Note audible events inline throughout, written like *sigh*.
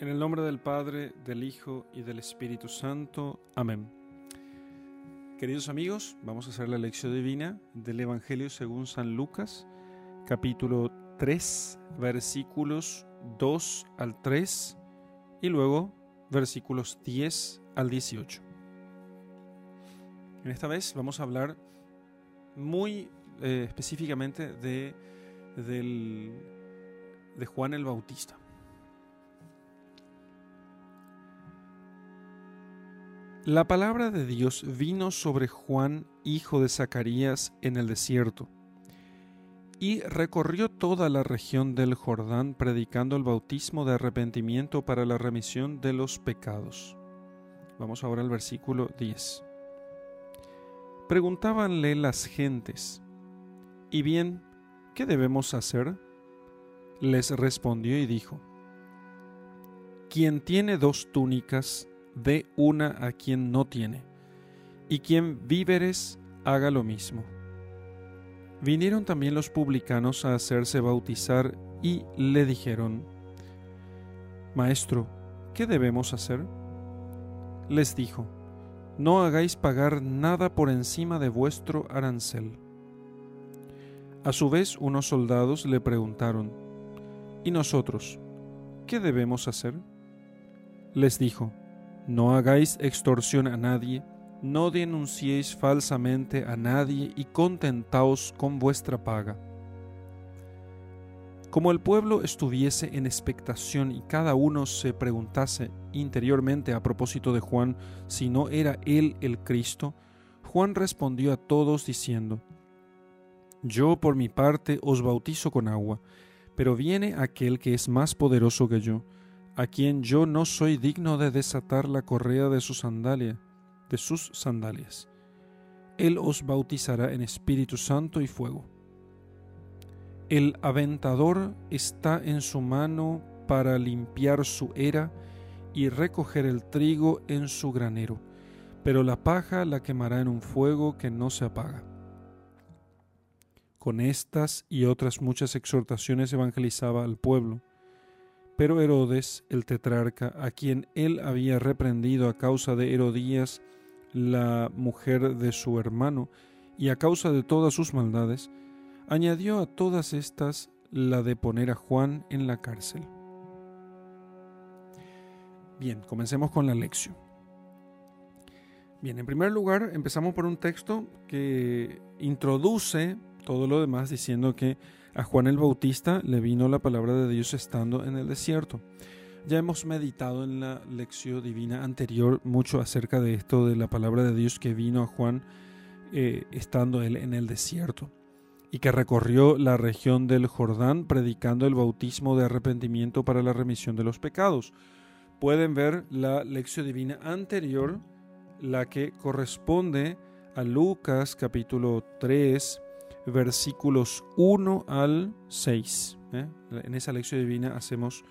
En el nombre del Padre, del Hijo y del Espíritu Santo. Amén. Queridos amigos, vamos a hacer la lección divina del Evangelio según San Lucas, capítulo 3, versículos 2 al 3 y luego versículos 10 al 18. En esta vez vamos a hablar muy eh, específicamente de, de Juan el Bautista. La palabra de Dios vino sobre Juan, hijo de Zacarías, en el desierto, y recorrió toda la región del Jordán predicando el bautismo de arrepentimiento para la remisión de los pecados. Vamos ahora al versículo 10. Preguntábanle las gentes, ¿y bien, qué debemos hacer? Les respondió y dijo, Quien tiene dos túnicas, dé una a quien no tiene, y quien víveres haga lo mismo. Vinieron también los publicanos a hacerse bautizar y le dijeron, Maestro, ¿qué debemos hacer? Les dijo, No hagáis pagar nada por encima de vuestro arancel. A su vez unos soldados le preguntaron, ¿Y nosotros? ¿Qué debemos hacer? Les dijo, no hagáis extorsión a nadie, no denunciéis falsamente a nadie y contentaos con vuestra paga. Como el pueblo estuviese en expectación y cada uno se preguntase interiormente a propósito de Juan si no era él el Cristo, Juan respondió a todos diciendo, Yo por mi parte os bautizo con agua, pero viene aquel que es más poderoso que yo, a quien yo no soy digno de desatar la correa de de sus sandalias. Él os bautizará en Espíritu Santo y fuego. El aventador está en su mano para limpiar su era y recoger el trigo en su granero, pero la paja la quemará en un fuego que no se apaga. Con estas y otras muchas exhortaciones evangelizaba al pueblo pero Herodes, el tetrarca, a quien él había reprendido a causa de Herodías, la mujer de su hermano, y a causa de todas sus maldades, añadió a todas estas la de poner a Juan en la cárcel. Bien, comencemos con la lección. Bien, en primer lugar, empezamos por un texto que introduce todo lo demás diciendo que a Juan el Bautista le vino la palabra de Dios estando en el desierto. Ya hemos meditado en la lección divina anterior mucho acerca de esto de la palabra de Dios que vino a Juan eh, estando él en el desierto y que recorrió la región del Jordán predicando el bautismo de arrepentimiento para la remisión de los pecados. Pueden ver la lección divina anterior, la que corresponde a Lucas capítulo 3, versículos 1 al 6. ¿eh? En esa lección divina hacemos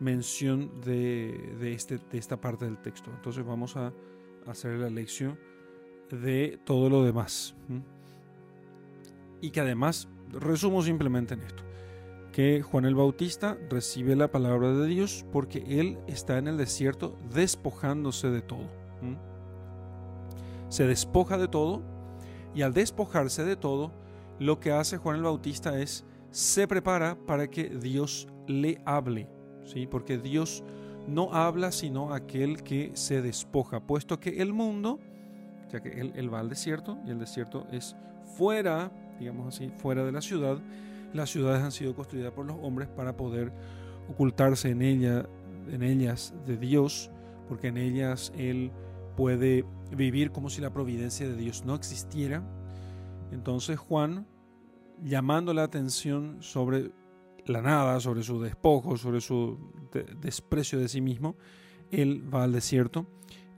mención de, este, de esta parte del texto. Entonces vamos a hacer la lección de todo lo demás. Y que además, resumo simplemente en esto, que Juan el Bautista recibe la palabra de Dios porque él está en el desierto despojándose de todo. Se despoja de todo y al despojarse de todo, lo que hace Juan el Bautista es se prepara para que Dios le hable, ¿sí? Porque Dios no habla sino aquel que se despoja, puesto que el mundo, ya que él, va al desierto y el desierto es fuera, digamos así, fuera de la ciudad, las ciudades han sido construidas por los hombres para poder ocultarse en, ella, en ellas de Dios, porque en ellas él puede vivir como si la providencia de Dios no existiera. Entonces Juan llamando la atención sobre la nada, sobre su despojo, sobre su desprecio de sí mismo, él va al desierto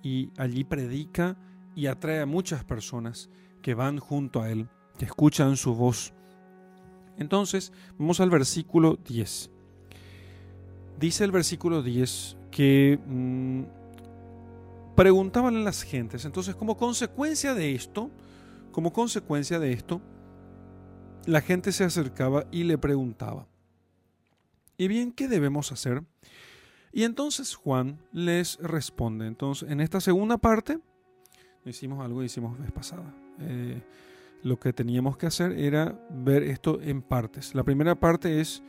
y allí predica y atrae a muchas personas que van junto a él, que escuchan su voz. Entonces, vamos al versículo 10. Dice el versículo 10 que mm, preguntaban a las gentes, entonces como consecuencia de esto, como consecuencia de esto, la gente se acercaba y le preguntaba, ¿y bien qué debemos hacer? Y entonces Juan les responde. Entonces, en esta segunda parte, hicimos algo que hicimos vez pasada. Eh, lo que teníamos que hacer era ver esto en partes. La primera parte es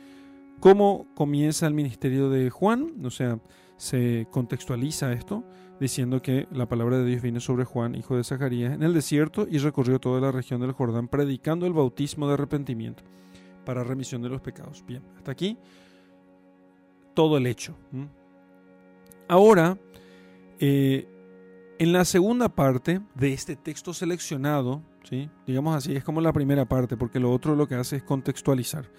cómo comienza el ministerio de Juan, o sea, se contextualiza esto diciendo que la palabra de Dios viene sobre Juan, hijo de Zacarías, en el desierto y recorrió toda la región del Jordán predicando el bautismo de arrepentimiento para remisión de los pecados. Bien, hasta aquí todo el hecho. Ahora, eh, en la segunda parte de este texto seleccionado, ¿sí? digamos así, es como la primera parte, porque lo otro lo que hace es contextualizar.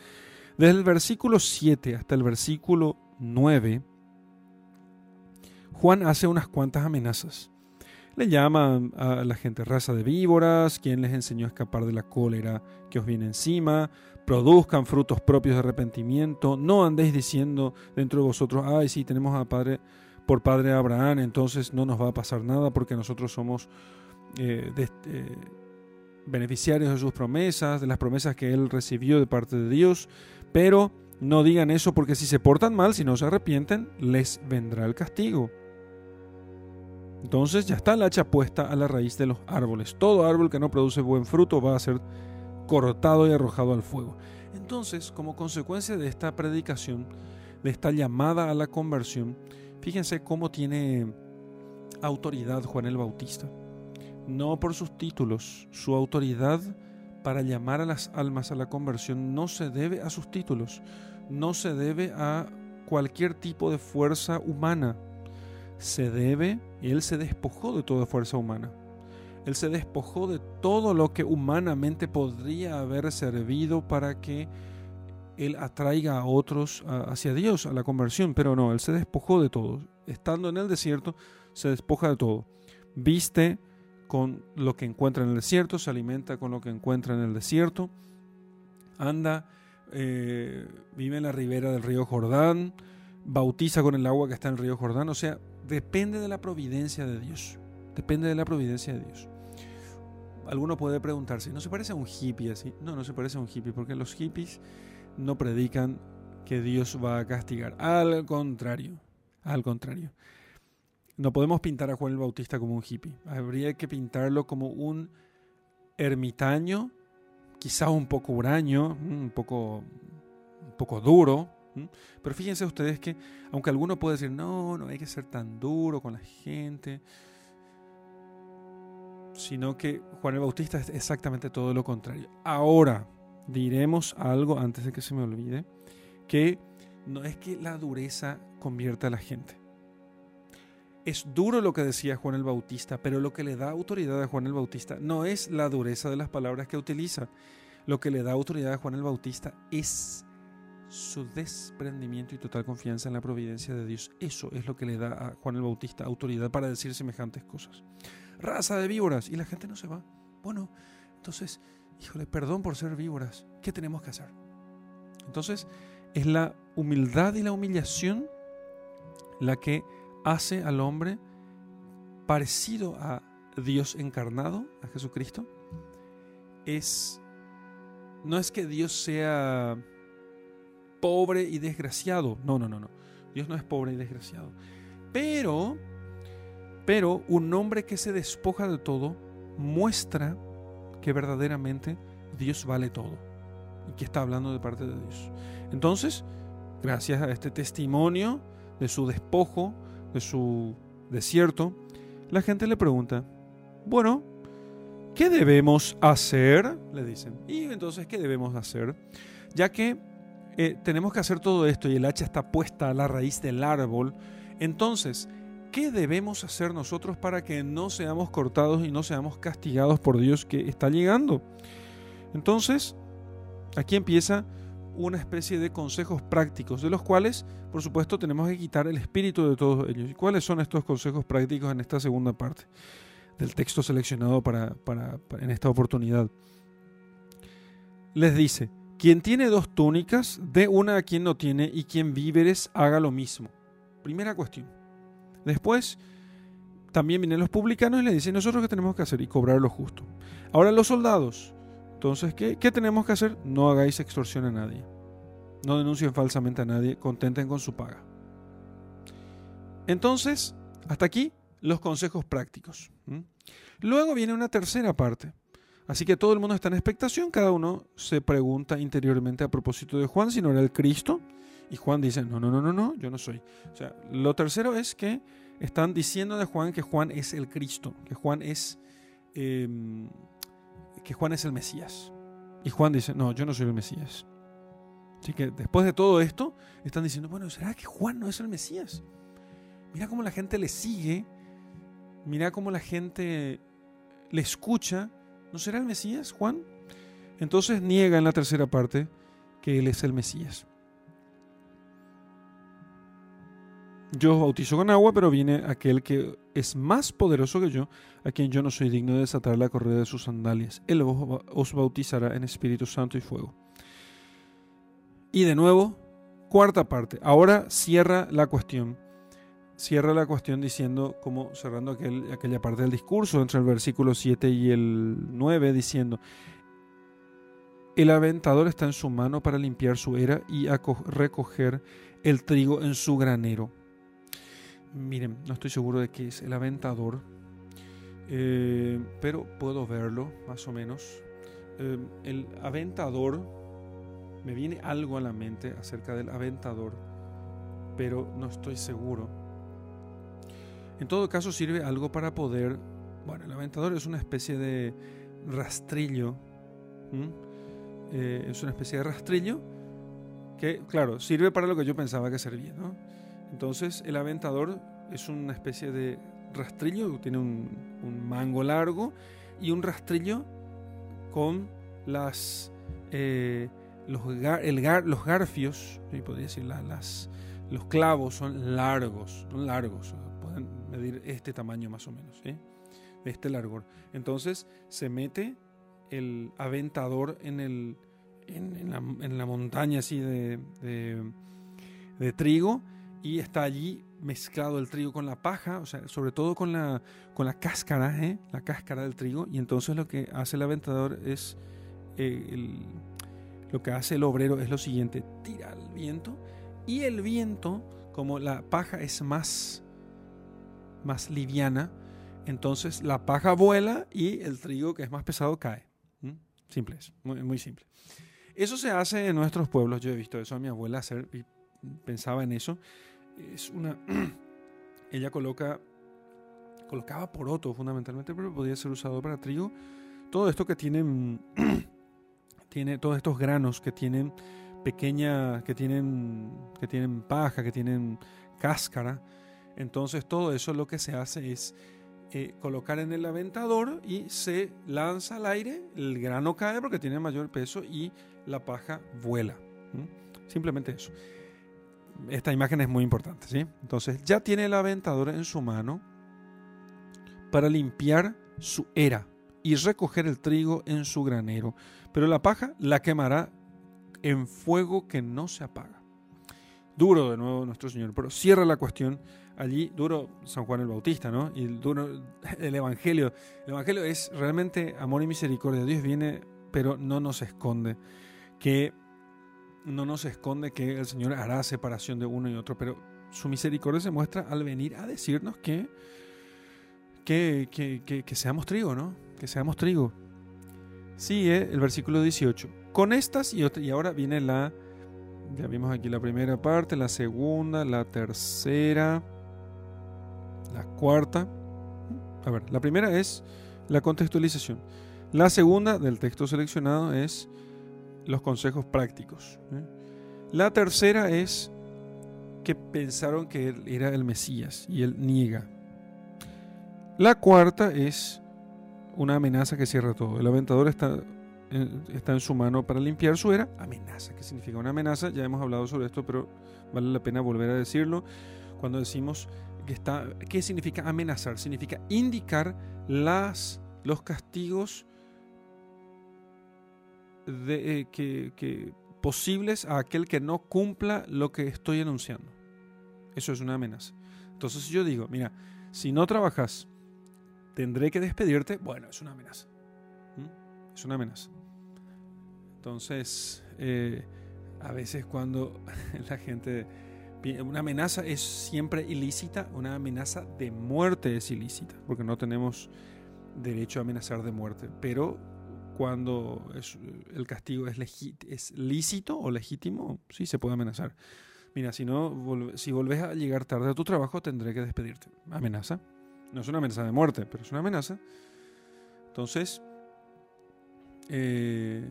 Desde el versículo 7 hasta el versículo 9, Juan hace unas cuantas amenazas. Le llama a la gente raza de víboras, quien les enseñó a escapar de la cólera que os viene encima, produzcan frutos propios de arrepentimiento, no andéis diciendo dentro de vosotros, ay, sí, tenemos a padre, por padre Abraham, entonces no nos va a pasar nada porque nosotros somos eh, eh, beneficiarios de sus promesas, de las promesas que él recibió de parte de Dios, pero no digan eso porque si se portan mal, si no se arrepienten, les vendrá el castigo. Entonces ya está la hacha puesta a la raíz de los árboles. Todo árbol que no produce buen fruto va a ser cortado y arrojado al fuego. Entonces, como consecuencia de esta predicación, de esta llamada a la conversión, fíjense cómo tiene autoridad Juan el Bautista. No por sus títulos, su autoridad para llamar a las almas a la conversión no se debe a sus títulos, no se debe a cualquier tipo de fuerza humana, se debe, él se despojó de toda fuerza humana él se despojó de todo lo que humanamente podría haber servido para que Él atraiga a otros hacia Dios, a la conversión, pero no, Él se despojó de todo. Estando en el desierto, se despoja de todo. Viste con lo que encuentra en el desierto, se alimenta con lo que encuentra en el desierto, anda, eh, vive en la ribera del río Jordán, bautiza con el agua que está en el río Jordán, o sea, depende de la providencia de Dios, depende de la providencia de Dios alguno puede preguntarse, ¿no se parece a un hippie así? No, no se parece a un hippie, porque los hippies no predican que Dios va a castigar. Al contrario, al contrario. No podemos pintar a Juan el Bautista como un hippie. Habría que pintarlo como un ermitaño, quizá un poco huraño, un poco, un poco duro. Pero fíjense ustedes que, aunque alguno puede decir, no, no hay que ser tan duro con la gente, sino que Juan el Bautista es exactamente todo lo contrario. Ahora, diremos algo antes de que se me olvide, que no es que la dureza convierta a la gente. Es duro lo que decía Juan el Bautista, pero lo que le da autoridad a Juan el Bautista no es la dureza de las palabras que utiliza. Lo que le da autoridad a Juan el Bautista es su desprendimiento y total confianza en la providencia de Dios. Eso es lo que le da a Juan el Bautista autoridad para decir semejantes cosas raza de víboras, y la gente no se va. Bueno, entonces, híjole, perdón por ser víboras, ¿qué tenemos que hacer? Entonces, es la humildad y la humillación la que hace al hombre parecido a Dios encarnado, a Jesucristo. Es no es que Dios sea pobre y desgraciado. No, no, no, no. Dios no es pobre y desgraciado. Pero pero un hombre que se despoja de todo muestra que verdaderamente Dios vale todo y que está hablando de parte de Dios. Entonces, gracias a este testimonio de su despojo, de su desierto, la gente le pregunta, bueno, ¿qué debemos hacer? Le dicen. Y entonces, ¿qué debemos hacer? Ya que eh, tenemos que hacer todo esto y el hacha está puesta a la raíz del árbol, entonces, ¿Qué debemos hacer nosotros para que no seamos cortados y no seamos castigados por Dios que está llegando? Entonces, aquí empieza una especie de consejos prácticos, de los cuales, por supuesto, tenemos que quitar el espíritu de todos ellos. ¿Y cuáles son estos consejos prácticos en esta segunda parte del texto seleccionado para, en esta oportunidad? Les dice, quien tiene dos túnicas, dé una a quien no tiene, y quien víveres haga lo mismo. Primera cuestión. Después, también vienen los publicanos y le dicen, nosotros qué tenemos que hacer y cobrar lo justo. Ahora los soldados, entonces, ¿qué, ¿qué tenemos que hacer? No hagáis extorsión a nadie. No denuncien falsamente a nadie, contenten con su paga. Entonces, hasta aquí los consejos prácticos. Luego viene una tercera parte. Así que todo el mundo está en expectación, cada uno se pregunta interiormente a propósito de Juan si no era el Cristo. Y Juan dice, no, no, no, no, no, yo no soy. O sea, lo tercero es que están diciendo de Juan que Juan es el Cristo, que Juan es, em, que Juan es el Mesías. Y Juan dice, no, yo no soy el Mesías. Así que después de todo esto, están diciendo, bueno, ¿será que Juan no es el Mesías? Mira cómo la gente le sigue, mira cómo la gente le escucha. ¿No será el Mesías, Juan? Entonces niega en la tercera parte que él es el Mesías. Yo bautizo con agua, pero viene aquel que es más poderoso que yo, a quien yo no soy digno de desatar la correa de sus sandalias. Él os bautizará en Espíritu Santo y fuego. Y de nuevo, cuarta parte. Ahora cierra la cuestión. Cierra la cuestión diciendo, como cerrando aquella parte del discurso, entre el versículo 7 y el 9, diciendo, el aventador está en su mano para limpiar su era y recoger el trigo en su granero Miren, no estoy seguro de qué es el aventador, eh, pero puedo verlo más o menos. Eh, el aventador, me viene algo a la mente acerca del aventador, pero no estoy seguro. En todo caso sirve algo para poder, bueno, el aventador es una especie de rastrillo, eh, es una especie de rastrillo que, claro, sirve para lo que yo pensaba que servía, ¿no? Entonces el aventador es una especie de rastrillo, tiene un, mango largo y un rastrillo con las, eh, los, los garfios, podría decir, las, los clavos son largos, son largos, medir este tamaño más o menos, de este largor. Entonces se mete el aventador en, el, en, la, montaña así de, de trigo y está allí mezclado el trigo con la paja, o sea, sobre todo con la, con la cáscara, ¿eh? la cáscara del trigo, y entonces lo que hace el aventador es, eh, lo que hace el obrero es lo siguiente, tira el viento, y el viento, como la paja es más, más liviana, entonces la paja vuela y el trigo que es más pesado cae. Simple es, muy, simple. Eso se hace en nuestros pueblos, yo he visto eso a mi abuela hacer y pensaba en eso es una... *clears throat* ella coloca, colocaba poroto fundamentalmente, pero podía ser usado para trigo. Todo esto que tienen, *clears throat* tiene todos estos granos que tienen pequeña, que tienen, que tienen paja, que tienen cáscara. Entonces todo eso lo que se hace es eh, colocar en el aventador y se lanza al aire, el grano cae porque tiene mayor peso y la paja vuela. Simplemente eso esta imagen es muy importante, ¿sí? Entonces ya tiene el aventador en su mano para limpiar su era y recoger el trigo en su granero, pero la paja la quemará en fuego que no se apaga. Duro de nuevo nuestro Señor, pero cierra la cuestión allí, duro San Juan el Bautista, ¿no? Y duro el Evangelio. El Evangelio es realmente amor y misericordia. Dios viene, pero no nos esconde que no nos esconde que el Señor hará separación de uno y otro, pero su misericordia se muestra al venir a decirnos que, que, que, seamos trigo, ¿no? Que seamos trigo. Sigue el versículo 18. Con estas y, y ahora viene la, ya vimos aquí la primera parte, la segunda, la tercera, la cuarta. A ver, la primera es la contextualización. La segunda del texto seleccionado es los consejos prácticos. ¿eh? La tercera es que pensaron que él era el Mesías y él niega. La cuarta es una amenaza que cierra todo. El aventador está en, está en su mano para limpiar su era. Amenaza, ¿qué significa una amenaza? Ya hemos hablado sobre esto, pero vale la pena volver a decirlo. Cuando decimos ¿qué significa amenazar? Significa indicar las, los castigos eh, que, posibles a aquel que no cumpla lo que estoy anunciando. Eso es una amenaza. Entonces yo digo, mira, si no trabajas, tendré que despedirte. Bueno, es una amenaza. Es una amenaza. Entonces, eh, a veces cuando *laughs* la gente Una amenaza es siempre ilícita, una amenaza de muerte es ilícita, porque no tenemos derecho a amenazar de muerte. Pero cuando el castigo es, lícito o legítimo, sí se puede amenazar. Mira, si no, si volvés a llegar tarde a tu trabajo, tendré que despedirte. Amenaza. No es una amenaza de muerte, pero es una amenaza. Entonces, eh,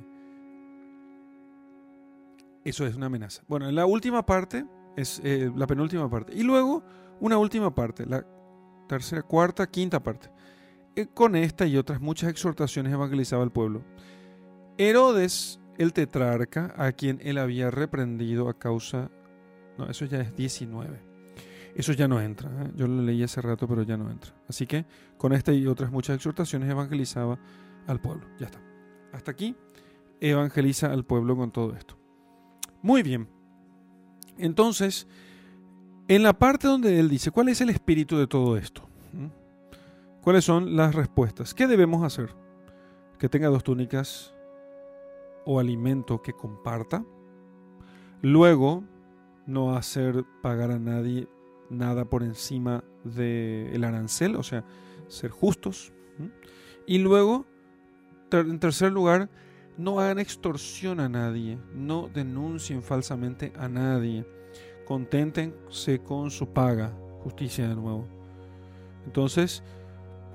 eso es una amenaza. Bueno, en la última parte es eh, la penúltima parte. Y luego una última parte, la tercera, cuarta, quinta parte. Eh, con esta y otras muchas exhortaciones evangelizaba al pueblo. Herodes, el tetrarca, a quien él había reprendido a causa... No, eso ya es 19. Eso ya no entra. ¿eh? Yo lo leí hace rato, pero ya no entra. Así que con esta y otras muchas exhortaciones evangelizaba al pueblo. Ya está. Hasta aquí evangeliza al pueblo con todo esto. Muy bien. Entonces, en la parte donde él dice, ¿cuál es el espíritu de todo esto? ¿Mm? ¿Cuáles son las respuestas? ¿Qué debemos hacer? Que tenga dos túnicas o alimento que comparta. Luego, no hacer pagar a nadie nada por encima del arancel, o sea, ser justos. ¿Mm? Y luego, en tercer lugar, no hagan extorsión a nadie, no denuncien falsamente a nadie, conténtense con su paga, justicia de nuevo. Entonces,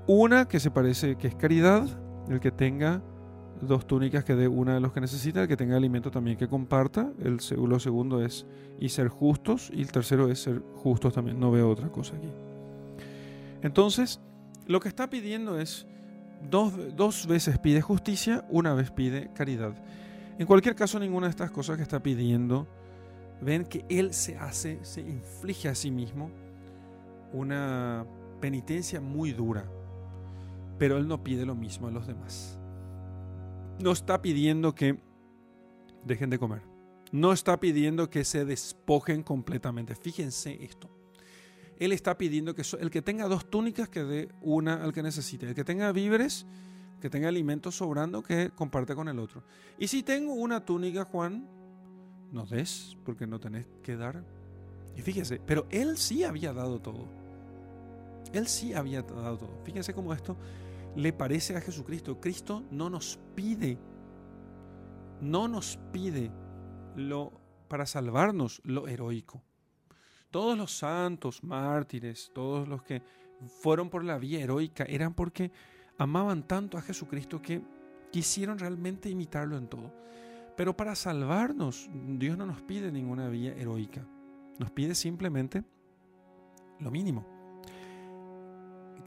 una que se parece que es caridad, el que tenga dos túnicas que dé una de los que necesita, el que tenga alimento también que comparta, el, lo segundo es y ser justos y el tercero es ser justos también, no veo otra cosa aquí. Entonces, lo que está pidiendo es dos, veces pide justicia, una vez pide caridad. En cualquier caso, ninguna de estas cosas que está pidiendo, ven que él se hace, se inflige a sí mismo una penitencia muy dura, pero él no pide lo mismo a los demás. No está pidiendo que dejen de comer. No está pidiendo que se despojen completamente. Fíjense esto. Él está pidiendo que el que tenga dos túnicas que dé una al que necesite. El que tenga víveres, que tenga alimentos sobrando, que comparte con el otro. Y si tengo una túnica, Juan, no des, porque no tenés que dar. Y fíjese, pero él sí había dado todo. Él sí había dado todo. Fíjense cómo esto le parece a Jesucristo. Cristo no nos pide, no nos pide lo para salvarnos lo heroico. Todos los santos, mártires, todos los que fueron por la vía heroica, eran porque amaban tanto a Jesucristo que quisieron realmente imitarlo en todo. Pero para salvarnos, Dios no nos pide ninguna vía heroica. Nos pide simplemente lo mínimo.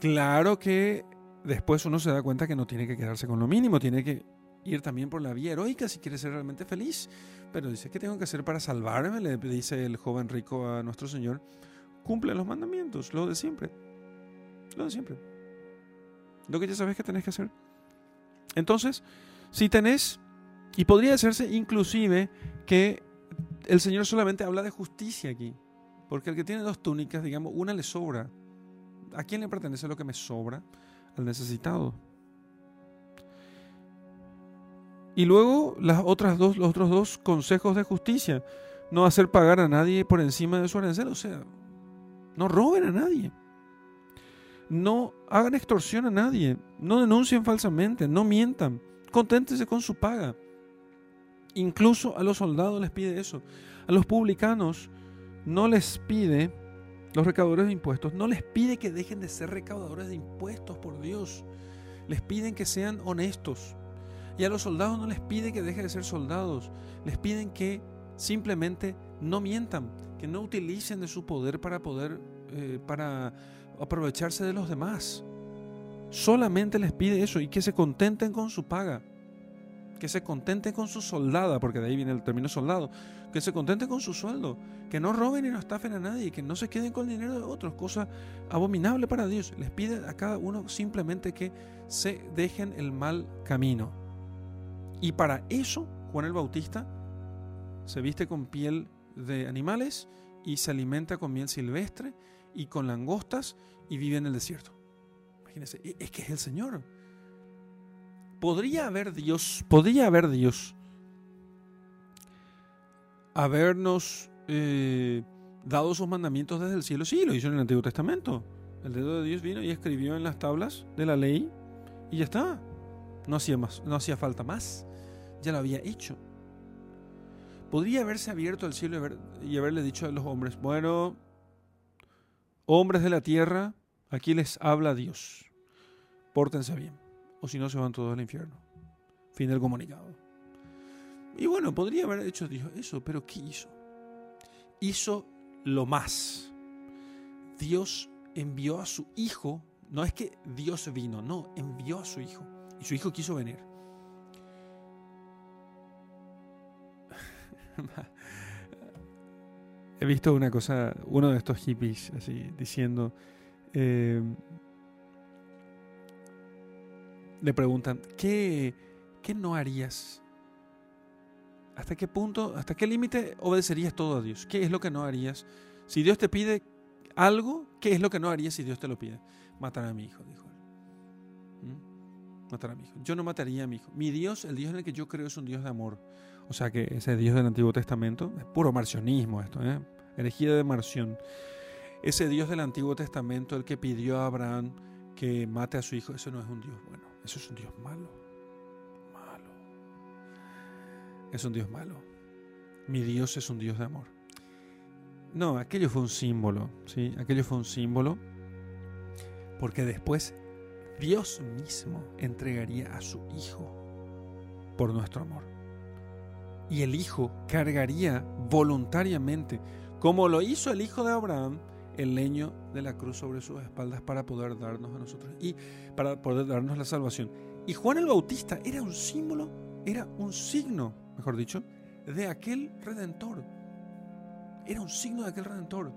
Claro que después uno se da cuenta que no tiene que quedarse con lo mínimo, tiene que ir también por la vía heroica si quiere ser realmente feliz. Pero dice, ¿qué tengo que hacer para salvarme? Le dice el joven rico a nuestro Señor. Cumple los mandamientos, lo de siempre. Lo de siempre. Lo que ya sabes que tenés que hacer. Entonces, si tenés, y podría hacerse inclusive que el Señor solamente habla de justicia aquí. Porque el que tiene dos túnicas, digamos, una le sobra. ¿A quién le pertenece lo que me sobra? Al necesitado. Y luego las otras dos, los otros dos consejos de justicia. No hacer pagar a nadie por encima de su arancel. O sea, no roben a nadie. No hagan extorsión a nadie. No denuncien falsamente. No mientan. Conténtense con su paga. Incluso a los soldados les pide eso. A los publicanos no les pide, los recaudadores de impuestos, no les pide que dejen de ser recaudadores de impuestos, por Dios. Les piden que sean honestos, y a los soldados no les pide que dejen de ser soldados, les piden que simplemente no mientan, que no utilicen de su poder para poder, eh, para aprovecharse de los demás. Solamente les pide eso y que se contenten con su paga, que se contenten con su soldada, porque de ahí viene el término soldado, que se contenten con su sueldo, que no roben y no estafen a nadie, que no se queden con el dinero de otros, cosa abominable para Dios. Les pide a cada uno simplemente que se dejen el mal camino. Y para eso, Juan el Bautista se viste con piel de animales y se alimenta con miel silvestre y con langostas y vive en el desierto. Imagínense, e-, es que es el Señor. Podría haber Dios, podría haber Dios habernos eh, dado sus mandamientos desde el cielo. Sí, lo hizo en el Antiguo Testamento. El dedo de Dios vino y escribió en las tablas de la ley y ya está. No hacía, más, no hacía falta más. Ya lo había hecho. Podría haberse abierto el cielo y, haberle dicho a los hombres, bueno, hombres de la tierra, aquí les habla Dios. Pórtense bien. O si no, se van todos al infierno. Fin del comunicado. Y bueno, podría haber hecho Dios eso, pero ¿qué hizo? Hizo lo más. Dios envió a su hijo, no es que Dios vino, no, envió a su hijo. Y su hijo quiso venir. *laughs* He visto una cosa, uno de estos hippies así diciendo, eh, le preguntan, ¿qué, ¿qué no harías? ¿Hasta qué punto, hasta qué límite obedecerías todo a Dios? ¿Qué es lo que no harías? Si Dios te pide algo, ¿qué es lo que no harías si Dios te lo pide? Matar a mi hijo, dijo él. ¿Mm? Matar a mi hijo. Yo no mataría a mi hijo. Mi Dios, el Dios en el que yo creo, es un Dios de amor. O sea que ese Dios del Antiguo Testamento es puro marcionismo esto, ¿eh? Herejía de Marción. Ese Dios del Antiguo Testamento, el que pidió a Abraham que mate a su hijo, eso no es un Dios bueno, eso es un Dios malo. Malo. Es un Dios malo. Mi Dios es un Dios de amor. No, aquello fue un símbolo, ¿sí? Aquello fue un símbolo porque después Dios mismo entregaría a su Hijo por nuestro amor y el Hijo cargaría voluntariamente, como lo hizo el Hijo de Abraham, el leño de la cruz sobre sus espaldas para poder darnos a nosotros y para poder darnos la salvación. Y Juan el Bautista era un símbolo, era un signo, mejor dicho, de aquel redentor. Era un signo de aquel redentor.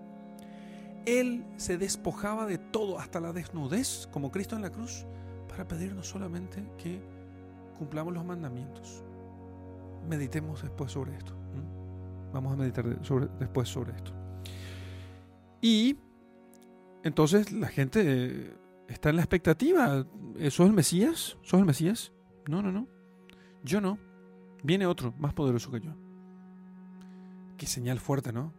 Él se despojaba de todo, hasta la desnudez, como Cristo en la cruz, para pedirnos solamente que cumplamos los mandamientos meditemos después sobre esto. Vamos a meditar después sobre esto. Y entonces la gente eh, está en la expectativa. ¿Sos el Mesías? ¿Sos el Mesías? No, no, no. Yo no. Viene otro, más poderoso que yo. Qué señal fuerte, ¿no?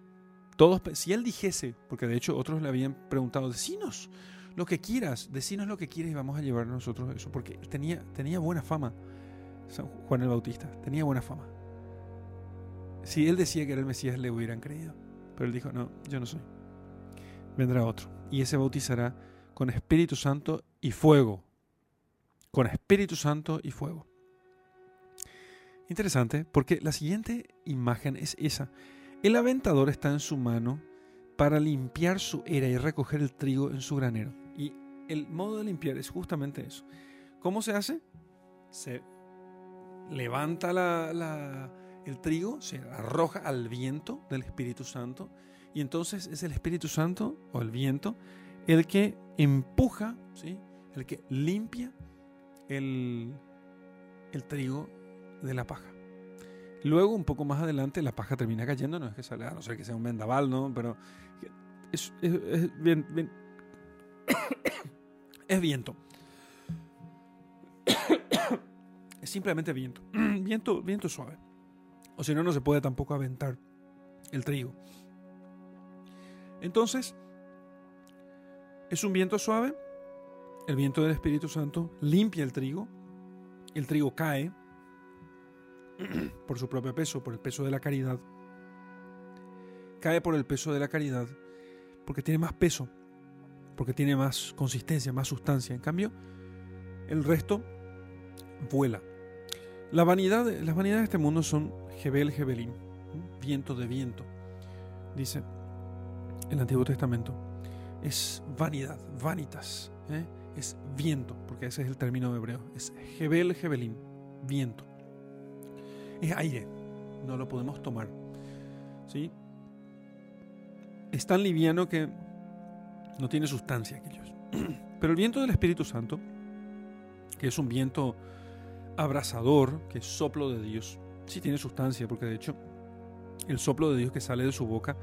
Todos, si él dijese, porque de hecho otros le habían preguntado, decinos lo que quieras, decinos lo que quieres y vamos a llevar nosotros eso, porque tenía, tenía buena fama. Juan el Bautista. Tenía buena fama. Si él decía que era el Mesías, le hubieran creído. Pero él dijo, no, yo no soy. Vendrá otro. Y ese bautizará con Espíritu Santo y fuego. Con Espíritu Santo y fuego. Interesante, porque la siguiente imagen es esa. El aventador está en su mano para limpiar su era y recoger el trigo en su granero. Y el modo de limpiar es justamente eso. ¿Cómo se hace? Se levanta el trigo, se arroja al viento del Espíritu Santo y entonces es el Espíritu Santo o el viento el que empuja, ¿sí? el que limpia el, trigo de la paja. Luego, un poco más adelante, la paja termina cayendo, no es que salga, a no ser que sea un vendaval, ¿no? Pero es, es *coughs* viento. *coughs* es simplemente viento. *coughs* viento, viento suave. O si no, no se puede tampoco aventar el trigo. Entonces, es un viento suave. El viento del Espíritu Santo limpia el trigo. El trigo cae *clears throat* por su propio peso, por el peso de la caridad. Cae por el peso de la caridad porque tiene más peso, porque tiene más consistencia, más sustancia. En cambio, el resto vuela. La vanidad, las vanidades de este mundo son Jebel, Jebelín, viento de viento, dice el Antiguo Testamento. Es vanidad, vanitas, ¿eh? es viento, porque ese es el término hebreo. Es Jebel, Jebelín, viento. Es aire, no lo podemos tomar. ¿sí? Es tan liviano que no tiene sustancia aquellos. *clears throat* Pero el viento del Espíritu Santo, que es un viento abrasador, que es soplo de Dios, sí tiene sustancia, porque de hecho el soplo de Dios que sale de su boca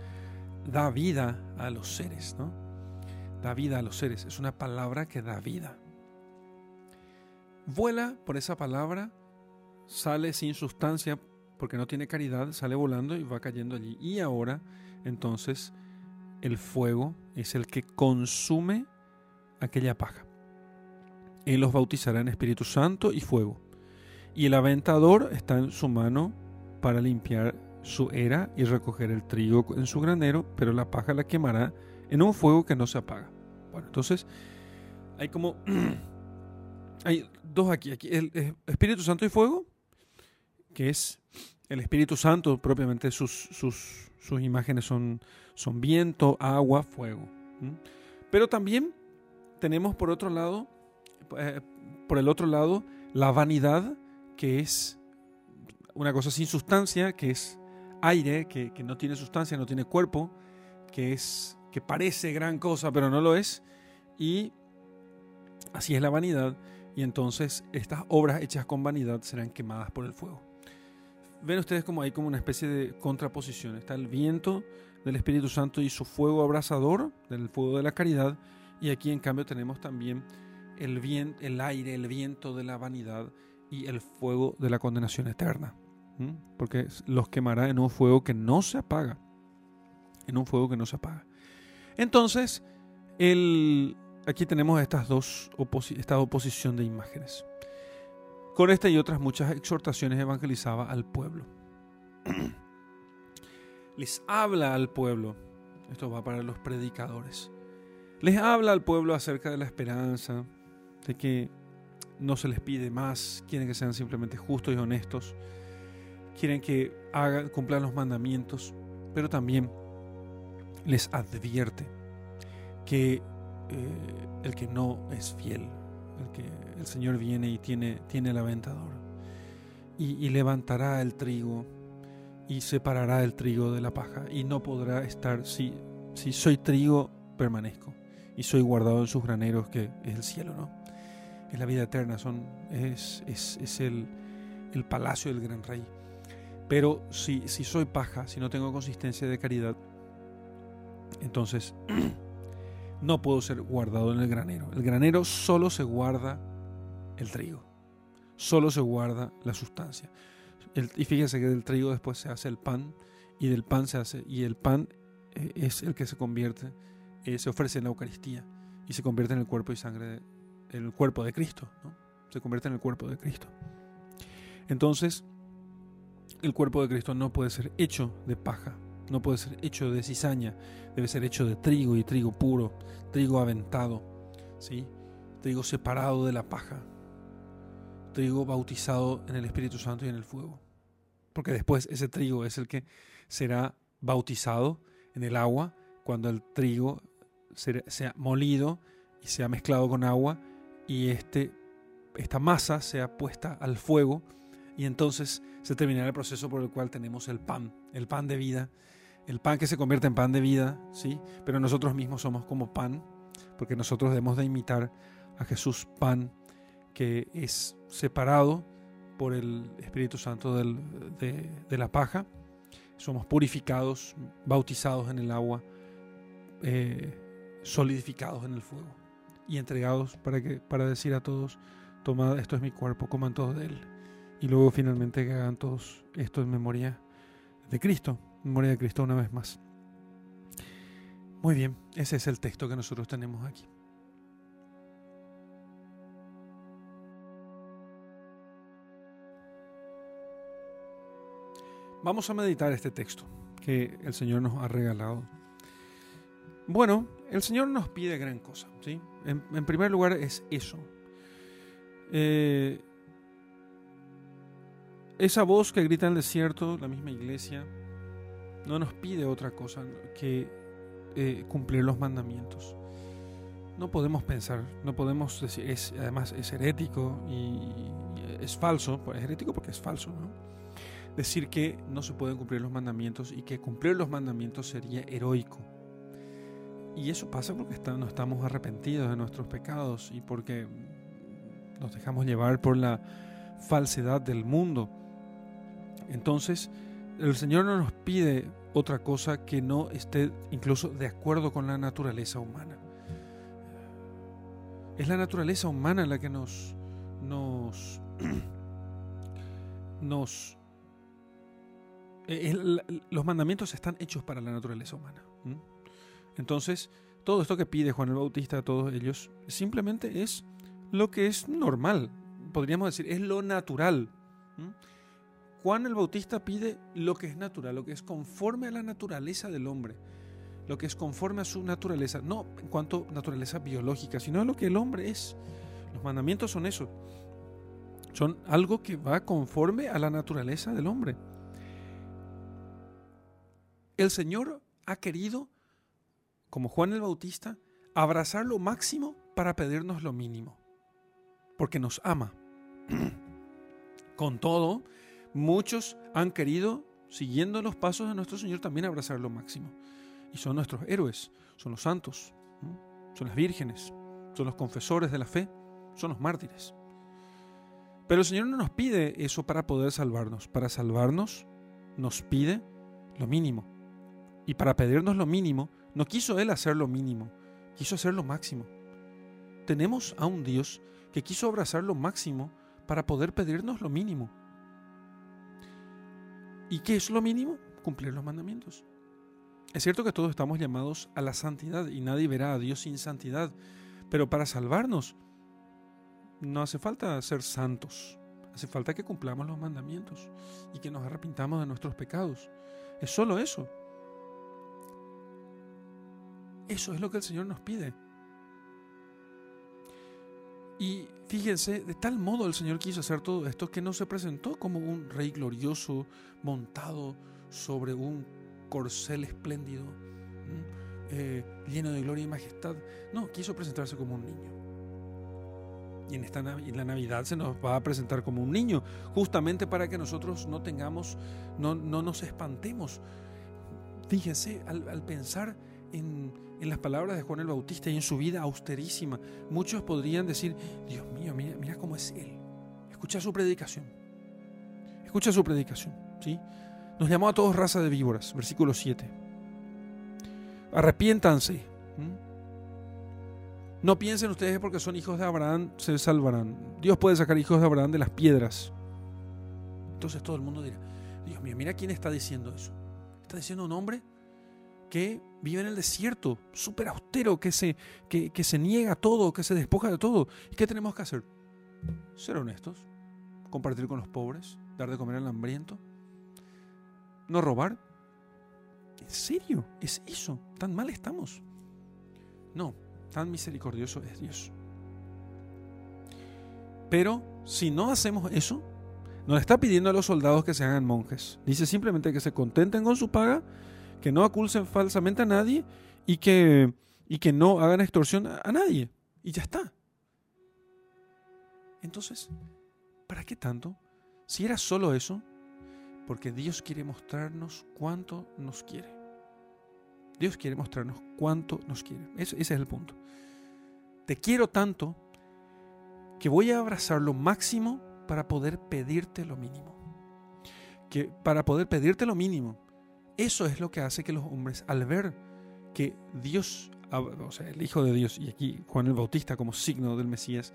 da vida a los seres, ¿no? Da vida a los seres, es una palabra que da vida. Vuela por esa palabra, sale sin sustancia porque no tiene caridad, sale volando y va cayendo allí. Y ahora, entonces, el fuego es el que consume aquella paja. Él los bautizará en Espíritu Santo y fuego. Y el aventador está en su mano para limpiar su era y recoger el trigo en su granero, pero la paja la quemará en un fuego que no se apaga. Bueno, entonces hay como... *clears throat* hay dos aquí, aquí. El Espíritu Santo y fuego, que es el Espíritu Santo, propiamente sus, sus, sus imágenes son, son viento, agua, fuego. Pero también tenemos por otro lado, eh, por el otro lado, la vanidad, que es una cosa sin sustancia, que es aire, que, que, no tiene sustancia, no tiene cuerpo, que es que parece gran cosa, pero no lo es. Y así es la vanidad. Y entonces estas obras hechas con vanidad serán quemadas por el fuego. Ven ustedes como hay como una especie de contraposición. Está el viento del Espíritu Santo y su fuego abrasador, del fuego de la caridad. Y aquí en cambio tenemos también el, viento, el aire, el viento de la vanidad y el fuego de la condenación eterna. Porque los quemará en un fuego que no se apaga. En un fuego que no se apaga. Entonces, el, aquí tenemos estas dos esta oposición de imágenes. Con esta y otras muchas exhortaciones evangelizaba al pueblo. *clears throat* Les habla al pueblo. Esto va para los predicadores. Les habla al pueblo acerca de la esperanza, de que no se les pide más, quieren que sean simplemente justos y honestos, quieren que hagan, cumplan los mandamientos, pero también les advierte que eh, el que no es fiel, el que el Señor viene y tiene, tiene el aventador, y, levantará el trigo y separará el trigo de la paja, y no podrá estar, si, si soy trigo, permanezco, y soy guardado en sus graneros, que es el cielo, ¿no? Es la vida eterna, son, es, es, es el, el palacio del gran rey. Pero si, si soy paja, si no tengo consistencia de caridad, entonces *clears throat* no puedo ser guardado en el granero. El granero solo se guarda el trigo, solo se guarda la sustancia. y fíjense que del trigo después se hace el pan y del pan se hace, y el pan eh, es el que se convierte, eh, se ofrece en la Eucaristía y se convierte en el cuerpo y sangre, en el cuerpo de Cristo, se convierte en el cuerpo de Cristo. Entonces, el cuerpo de Cristo no puede ser hecho de paja, no puede ser hecho de cizaña, debe ser hecho de trigo y trigo puro, trigo aventado, ¿sí? trigo separado de la paja, trigo bautizado en el Espíritu Santo y en el fuego. Porque después ese trigo es el que será bautizado en el agua cuando el trigo sea molido y sea mezclado con agua y este, esta masa sea puesta al fuego y entonces se terminará el proceso por el cual tenemos el pan, el pan de vida, el pan que se convierte en pan de vida, ¿sí? Pero nosotros mismos somos como pan, porque nosotros debemos de imitar a Jesús pan que es separado por el Espíritu Santo de, la paja. Somos purificados, bautizados en el agua, eh, solidificados en el fuego y entregados para, que, para decir a todos, tomad, esto es mi cuerpo, coman todos de él. Y luego finalmente que hagan todos esto en memoria de Cristo memoria de Cristo una vez más. Muy bien, ese es el texto que nosotros tenemos aquí. Vamos a meditar este texto que el Señor nos ha regalado. Bueno, el Señor nos pide gran cosa. ¿sí? En, primer lugar es eso. Eh, esa voz que grita en el desierto, la misma iglesia, no nos pide otra cosa que eh, cumplir los mandamientos. No podemos pensar, no podemos decir, es, además es herético y, es falso, es herético porque es falso, ¿no? Decir que no se pueden cumplir los mandamientos y que cumplir los mandamientos sería heroico. Y eso pasa porque no estamos arrepentidos de nuestros pecados y porque nos dejamos llevar por la falsedad del mundo. Entonces, el Señor no nos pide otra cosa que no esté incluso de acuerdo con la naturaleza humana. Es la naturaleza humana la que nos, nos, *clears throat* nos los mandamientos están hechos para la naturaleza humana. Entonces, todo esto que pide Juan el Bautista a todos ellos simplemente es lo que es normal, podríamos decir, es lo natural. Juan el Bautista pide lo que es natural, lo que es conforme a la naturaleza del hombre, lo que es conforme a su naturaleza, no en cuanto a naturaleza biológica, sino a lo que el hombre es. Los mandamientos son eso, son algo que va conforme a la naturaleza del hombre. El Señor ha querido, como Juan el Bautista, abrazar lo máximo para pedirnos lo mínimo, porque nos ama. *clears throat* Con todo, muchos han querido, siguiendo los pasos de nuestro Señor, también abrazar lo máximo. Y son nuestros héroes, son los santos, son las vírgenes, son los confesores de la fe, son los mártires. Pero el Señor no nos pide eso para poder salvarnos. Para salvarnos nos pide lo mínimo. Y para pedirnos lo mínimo, no quiso Él hacer lo mínimo, quiso hacer lo máximo. Tenemos a un Dios que quiso abrazar lo máximo para poder pedirnos lo mínimo. ¿Y qué es lo mínimo? Cumplir los mandamientos. Es cierto que todos estamos llamados a la santidad y nadie verá a Dios sin santidad, pero para salvarnos no hace falta ser santos, hace falta que cumplamos los mandamientos y que nos arrepintamos de nuestros pecados. Es solo eso. Eso es lo que el Señor nos pide. Y fíjense, de tal modo el Señor quiso hacer todo esto que no se presentó como un rey glorioso montado sobre un corcel espléndido, eh, lleno de gloria y majestad. No, quiso presentarse como un niño. Y en, esta, en la Navidad se nos va a presentar como un niño, justamente para que nosotros no tengamos, no, no nos espantemos. Fíjense, al pensar en, las palabras de Juan el Bautista y en su vida austerísima. Muchos podrían decir, Dios mío, mira, mira cómo es Él. Escucha su predicación. Escucha su predicación. ¿sí? Nos llamó a todos raza de víboras, versículo 7. Arrepiéntanse. No piensen ustedes porque son hijos de Abraham, se salvarán. Dios puede sacar hijos de Abraham de las piedras. Entonces todo el mundo dirá, Dios mío, mira quién está diciendo eso. Está diciendo un hombre que vive en el desierto, súper austero, que se, que, se niega todo, que se despoja de todo. ¿Y qué tenemos que hacer? Ser honestos, compartir con los pobres, dar de comer al hambriento, no robar. ¿En serio? ¿Es eso? ¿Tan mal estamos? No, tan misericordioso es Dios. Pero si no hacemos eso, nos está pidiendo a los soldados que se hagan monjes. Dice simplemente que se contenten con su paga que no acusen falsamente a nadie y que, y que no hagan extorsión a, nadie. Y ya está. Entonces, ¿para qué tanto? Si era solo eso, porque Dios quiere mostrarnos cuánto nos quiere. Dios quiere mostrarnos cuánto nos quiere. Ese, es el punto. Te quiero tanto que voy a abrazar lo máximo para poder pedirte lo mínimo. Que para poder pedirte lo mínimo eso es lo que hace que los hombres, al ver que Dios, o sea, el Hijo de Dios, y aquí Juan el Bautista como signo del Mesías,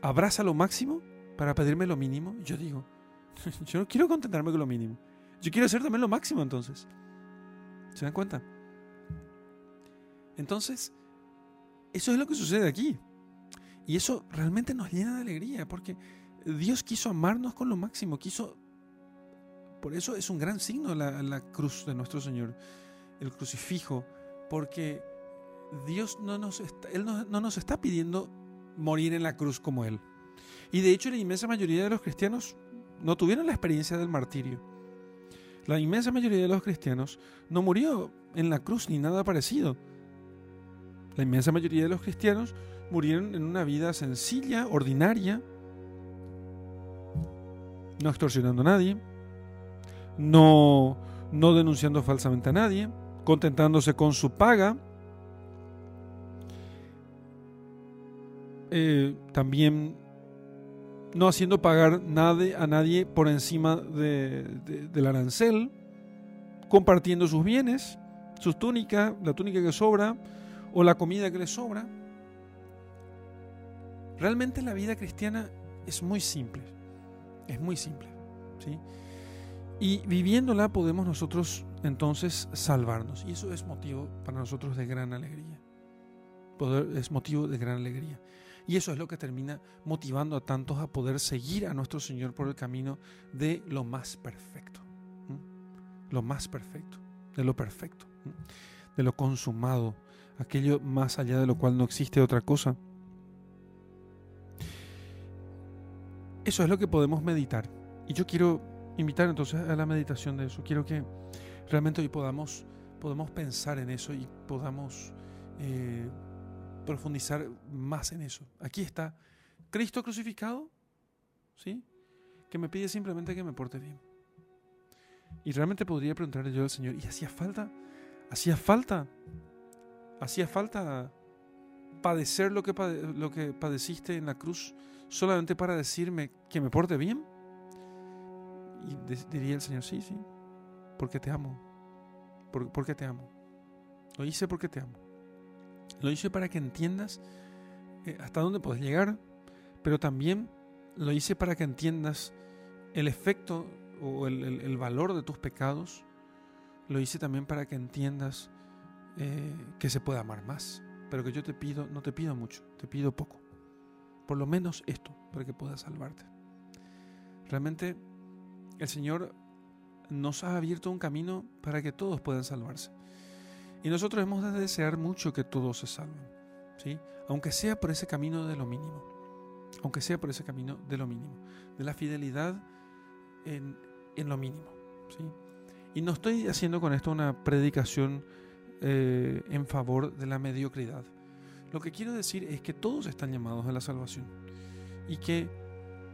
abraza lo máximo para pedirme lo mínimo, yo digo, *laughs* yo no quiero contentarme con lo mínimo. Yo quiero hacer también lo máximo entonces. ¿Se dan cuenta? Entonces, eso es lo que sucede aquí. Y eso realmente nos llena de alegría, porque Dios quiso amarnos con lo máximo, quiso por eso es un gran signo la, cruz de nuestro Señor, el crucifijo, porque Dios no nos, está, él no, nos está pidiendo morir en la cruz como Él. Y de hecho la inmensa mayoría de los cristianos no tuvieron la experiencia del martirio. La inmensa mayoría de los cristianos no murió en la cruz ni nada parecido. La inmensa mayoría de los cristianos murieron en una vida sencilla, ordinaria, no extorsionando a nadie, no, no denunciando falsamente a nadie, contentándose con su paga, eh, también no haciendo pagar nada a nadie por encima de, del arancel, compartiendo sus bienes, sus túnicas, la túnica que sobra o la comida que le sobra. Realmente la vida cristiana es muy simple, es muy simple. ¿sí? Y viviéndola podemos nosotros entonces salvarnos. Y eso es motivo para nosotros de gran alegría. Es motivo de gran alegría. Y eso es lo que termina motivando a tantos a poder seguir a nuestro Señor por el camino de lo más perfecto. Lo más perfecto, de lo perfecto, de lo consumado, aquello más allá de lo cual no existe otra cosa. Eso es lo que podemos meditar. Y yo quiero invitar entonces a la meditación de eso. Quiero que realmente hoy podamos, podamos pensar en eso y podamos eh, profundizar más en eso. Aquí está Cristo crucificado, ¿sí? Que me pide simplemente que me porte bien. Y realmente podría preguntarle yo al Señor, ¿y hacía falta? ¿Hacía falta? ¿Hacía falta padecer lo que, lo que padeciste en la cruz solamente para decirme que me porte bien? Y diría el Señor, sí, sí, porque te amo. porque te amo. Lo hice porque te amo. Lo hice para que entiendas eh, hasta dónde puedes llegar, pero también lo hice para que entiendas el efecto o el, valor de tus pecados. Lo hice también para que entiendas eh, que se puede amar más, pero que yo te pido, no te pido mucho, te pido poco. Por lo menos esto, para que puedas salvarte. Realmente el Señor nos ha abierto un camino para que todos puedan salvarse. Y nosotros hemos de desear mucho que todos se salven, ¿sí? aunque sea por ese camino de lo mínimo, aunque sea por ese camino de lo mínimo, de la fidelidad en, lo mínimo. ¿sí? Y no estoy haciendo con esto una predicación eh, en favor de la mediocridad. Lo que quiero decir es que todos están llamados a la salvación y que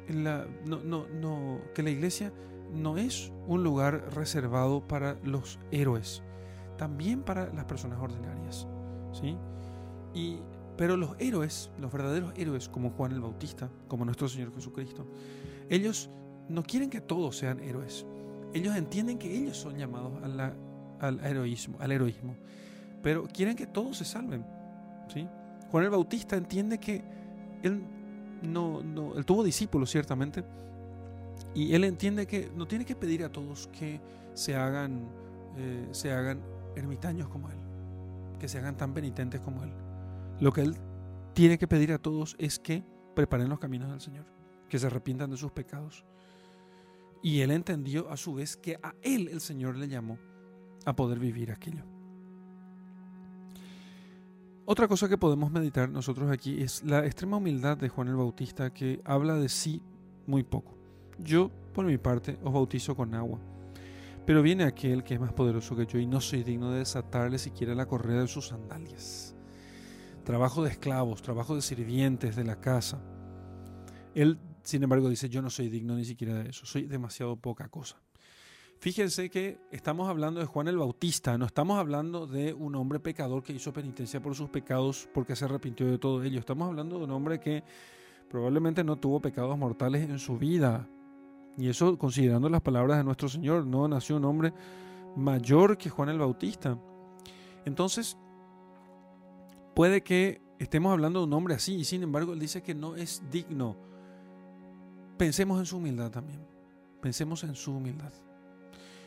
la, no, no, no, que la iglesia no es un lugar reservado para los héroes, también para las personas ordinarias. ¿sí? Y, pero los héroes, los verdaderos héroes como Juan el Bautista, como nuestro Señor Jesucristo, ellos no quieren que todos sean héroes. Ellos entienden que ellos son llamados al heroísmo, al heroísmo, pero quieren que todos se salven. ¿sí? Juan el Bautista entiende que él no, no, él tuvo discípulos ciertamente, y él entiende que no tiene que pedir a todos que se hagan, eh, se hagan ermitaños como Él, que se hagan tan penitentes como Él. Lo que Él tiene que pedir a todos es que preparen los caminos del Señor, que se arrepientan de sus pecados. Y Él entendió a su vez que a Él el Señor le llamó a poder vivir aquello. Otra cosa que podemos meditar nosotros aquí es la extrema humildad de Juan el Bautista que habla de sí muy poco. Yo, por mi parte, os bautizo con agua pero viene aquel que es más poderoso que yo y no soy digno de desatarle siquiera la correa de sus sandalias. Trabajo de esclavos, trabajo de sirvientes de la casa. Él, sin embargo, dice, yo no soy digno ni siquiera de eso, soy demasiado poca cosa. Fíjense que estamos hablando de Juan el Bautista, no estamos hablando de un hombre pecador que hizo penitencia por sus pecados porque se arrepintió de todo ello. Estamos hablando de un hombre que probablemente no tuvo pecados mortales en su vida, y eso considerando las palabras de nuestro Señor, no nació un hombre mayor que Juan el Bautista. Entonces, puede que estemos hablando de un hombre así y sin embargo él dice que no es digno. Pensemos en su humildad también. Pensemos en su humildad.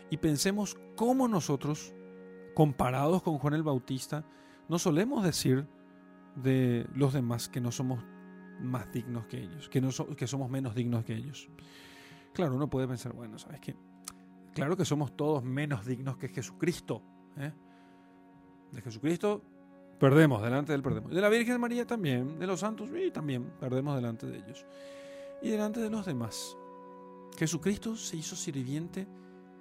Y pensemos cómo nosotros, comparados con Juan el Bautista, no solemos decir de los demás que no somos más dignos que ellos, que, no que somos menos dignos que ellos. Claro, uno puede pensar, bueno, ¿sabes qué? Claro que somos todos menos dignos que Jesucristo. ¿eh? De Jesucristo perdemos, delante de perdemos. De la Virgen María también, de los santos también perdemos delante de ellos. Y delante de los demás. Jesucristo se hizo sirviente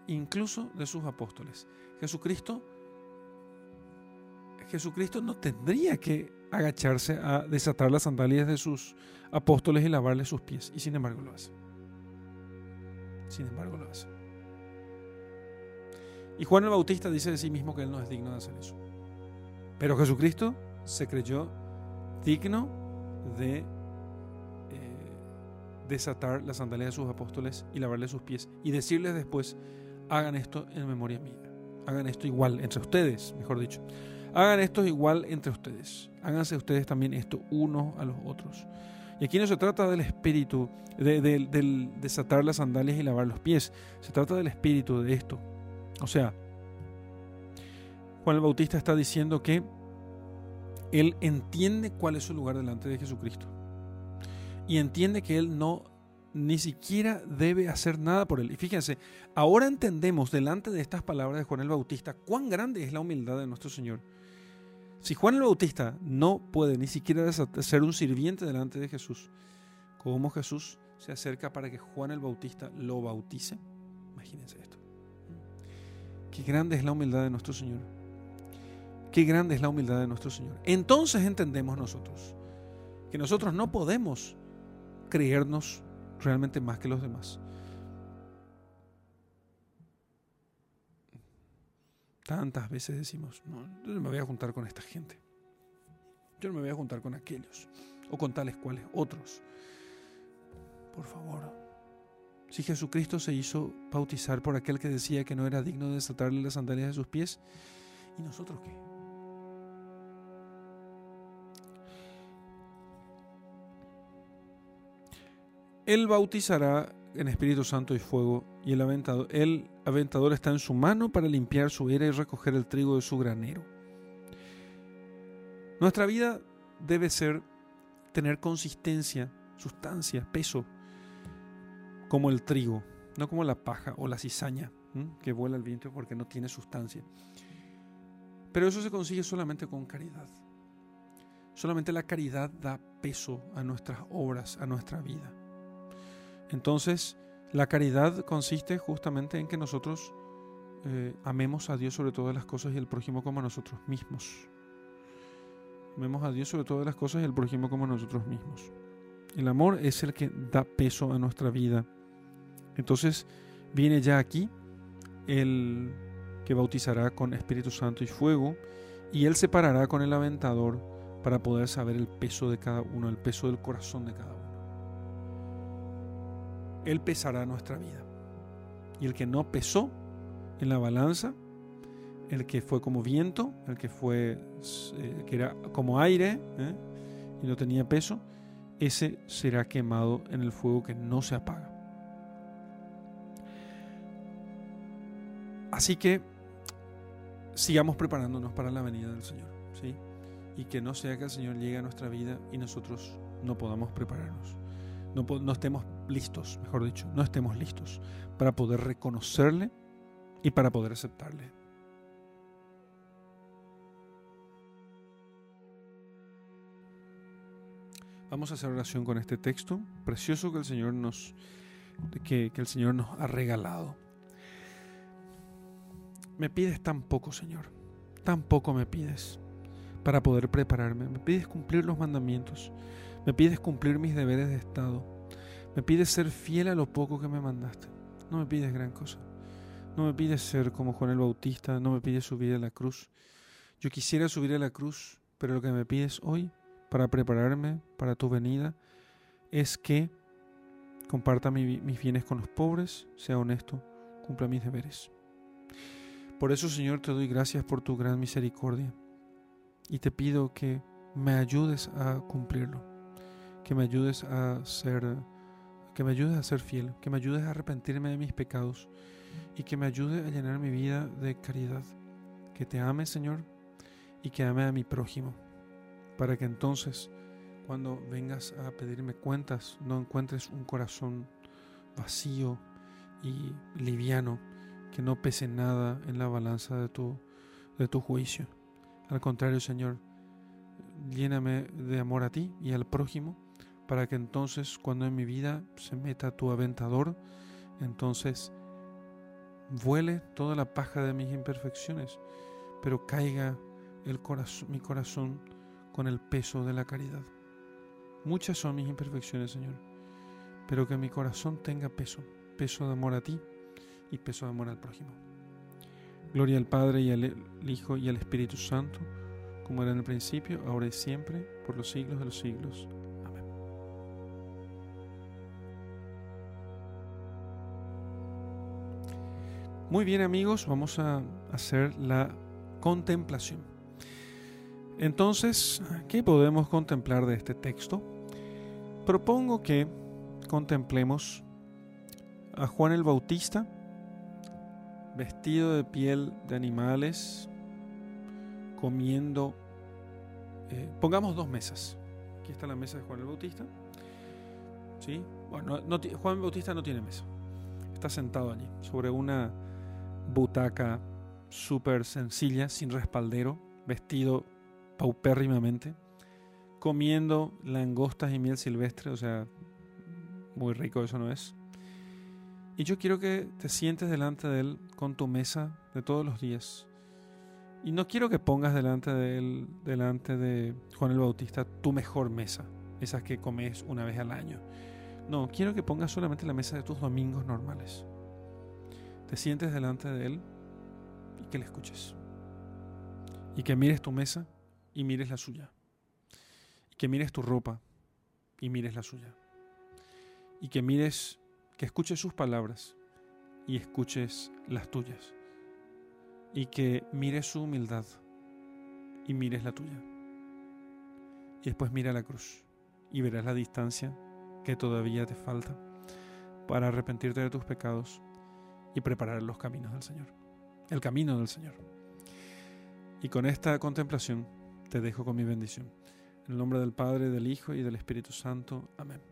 incluso de sus apóstoles. Jesucristo, Jesucristo no tendría que agacharse a desatar las sandalias de sus apóstoles y lavarle sus pies, y sin embargo lo hace. Sin embargo, lo hace. Y Juan el Bautista dice de sí mismo que él no es digno de hacer eso. Pero Jesucristo se creyó digno de eh, desatar las sandalias de sus apóstoles y lavarle sus pies y decirles después, hagan esto en memoria mía. Hagan esto igual entre ustedes, mejor dicho. Hagan esto igual entre ustedes. Háganse ustedes también esto unos a los otros. Y aquí no se trata del espíritu, de, del desatar las sandalias y lavar los pies. Se trata del espíritu de esto. O sea, Juan el Bautista está diciendo que él entiende cuál es su lugar delante de Jesucristo. Y entiende que él no ni siquiera debe hacer nada por él. Y fíjense, ahora entendemos delante de estas palabras de Juan el Bautista cuán grande es la humildad de nuestro Señor. Si Juan el Bautista no puede ni siquiera ser un sirviente delante de Jesús, ¿cómo Jesús se acerca para que Juan el Bautista lo bautice? Imagínense esto. Qué grande es la humildad de nuestro Señor. Qué grande es la humildad de nuestro Señor. Entonces entendemos nosotros que nosotros no podemos creernos realmente más que los demás. Tantas veces decimos, no, yo no me voy a juntar con esta gente. Yo no me voy a juntar con aquellos o con tales cuales otros. Por favor, si Jesucristo se hizo bautizar por aquel que decía que no era digno de desatarle las sandalias de sus pies, ¿y nosotros qué? Él bautizará en Espíritu Santo y fuego, y el aventador, el aventador está en su mano para limpiar su era y recoger el trigo de su granero. Nuestra vida debe ser tener consistencia, sustancia, peso, como el trigo, no como la paja o la cizaña que vuela el viento porque no tiene sustancia. Pero eso se consigue solamente con caridad. Solamente la caridad da peso a nuestras obras, a nuestra vida. Entonces, la caridad consiste justamente en que nosotros eh, amemos a Dios sobre todas las cosas y el prójimo como a nosotros mismos. Amemos a Dios sobre todas las cosas y el prójimo como a nosotros mismos. El amor es el que da peso a nuestra vida. Entonces, viene ya aquí el que bautizará con Espíritu Santo y fuego, y él separará con el aventador para poder saber el peso de cada uno, el peso del corazón de cada uno. Él pesará nuestra vida. Y el que no pesó en la balanza, el que fue como viento, el que fue eh, que era como aire ¿eh? y no tenía peso, ese será quemado en el fuego que no se apaga. Así que sigamos preparándonos para la venida del Señor, ¿sí? Y que no sea que el Señor llegue a nuestra vida y nosotros no podamos prepararnos no, estemos listos, mejor dicho, no estemos listos para poder reconocerle y para poder aceptarle. Vamos a hacer oración con este texto precioso que el Señor nos, que, que el Señor nos ha regalado. Me pides tan poco, Señor, tan poco me pides para poder prepararme. Me pides cumplir los mandamientos. Me pides cumplir mis deberes de Estado. Me pides ser fiel a lo poco que me mandaste. No me pides gran cosa. No me pides ser como Juan el Bautista. No me pides subir a la cruz. Yo quisiera subir a la cruz, pero lo que me pides hoy para prepararme para tu venida es que comparta mis bienes con los pobres, sea honesto, cumpla mis deberes. Por eso, Señor, te doy gracias por tu gran misericordia y te pido que me ayudes a cumplirlo que me ayudes a ser, que me ayudes a ser fiel, que me ayudes a arrepentirme de mis pecados y que me ayude a llenar mi vida de caridad. Que te ame, Señor, y que ame a mi prójimo, para que entonces, cuando vengas a pedirme cuentas, no encuentres un corazón vacío y liviano, que no pese nada en la balanza de tu, de tu juicio. Al contrario, Señor, lléname de amor a ti y al prójimo para que entonces cuando en mi vida se meta tu aventador, entonces vuele toda la paja de mis imperfecciones, pero caiga el corazón, mi corazón con el peso de la caridad. Muchas son mis imperfecciones, Señor, pero que mi corazón tenga peso, peso de amor a ti y peso de amor al prójimo. Gloria al Padre y al Hijo y al Espíritu Santo, como era en el principio, ahora y siempre, por los siglos de los siglos. Muy bien amigos, vamos a hacer la contemplación. Entonces, ¿qué podemos contemplar de este texto? propongo que contemplemos a Juan el Bautista vestido de piel de animales, comiendo, eh, pongamos dos mesas. Aquí está la mesa de Juan el Bautista. ¿Sí? Bueno, Juan el Bautista no tiene mesa. Está sentado allí, sobre una butaca súper sencilla, sin respaldero, vestido paupérrimamente, comiendo langostas y miel silvestre, o sea, muy rico eso no es. Y yo quiero que te sientes delante de Él con tu mesa de todos los días. Y no quiero que pongas delante de Él, delante de Juan el Bautista, tu mejor mesa, esas que comes una vez al año. No, quiero que pongas solamente la mesa de tus domingos normales. Te sientes delante de Él y que le escuches. Y que mires tu mesa y mires la suya. Y que mires tu ropa y mires la suya. Y que mires, que escuches sus palabras y escuches las tuyas. Y que mires su humildad y mires la tuya. Y después mira la cruz y verás la distancia que todavía te falta para arrepentirte de tus pecados y preparar los caminos del Señor el camino del Señor. Y con esta contemplación te dejo con mi bendición. En el nombre del Padre, del Hijo y del Espíritu Santo. Amén.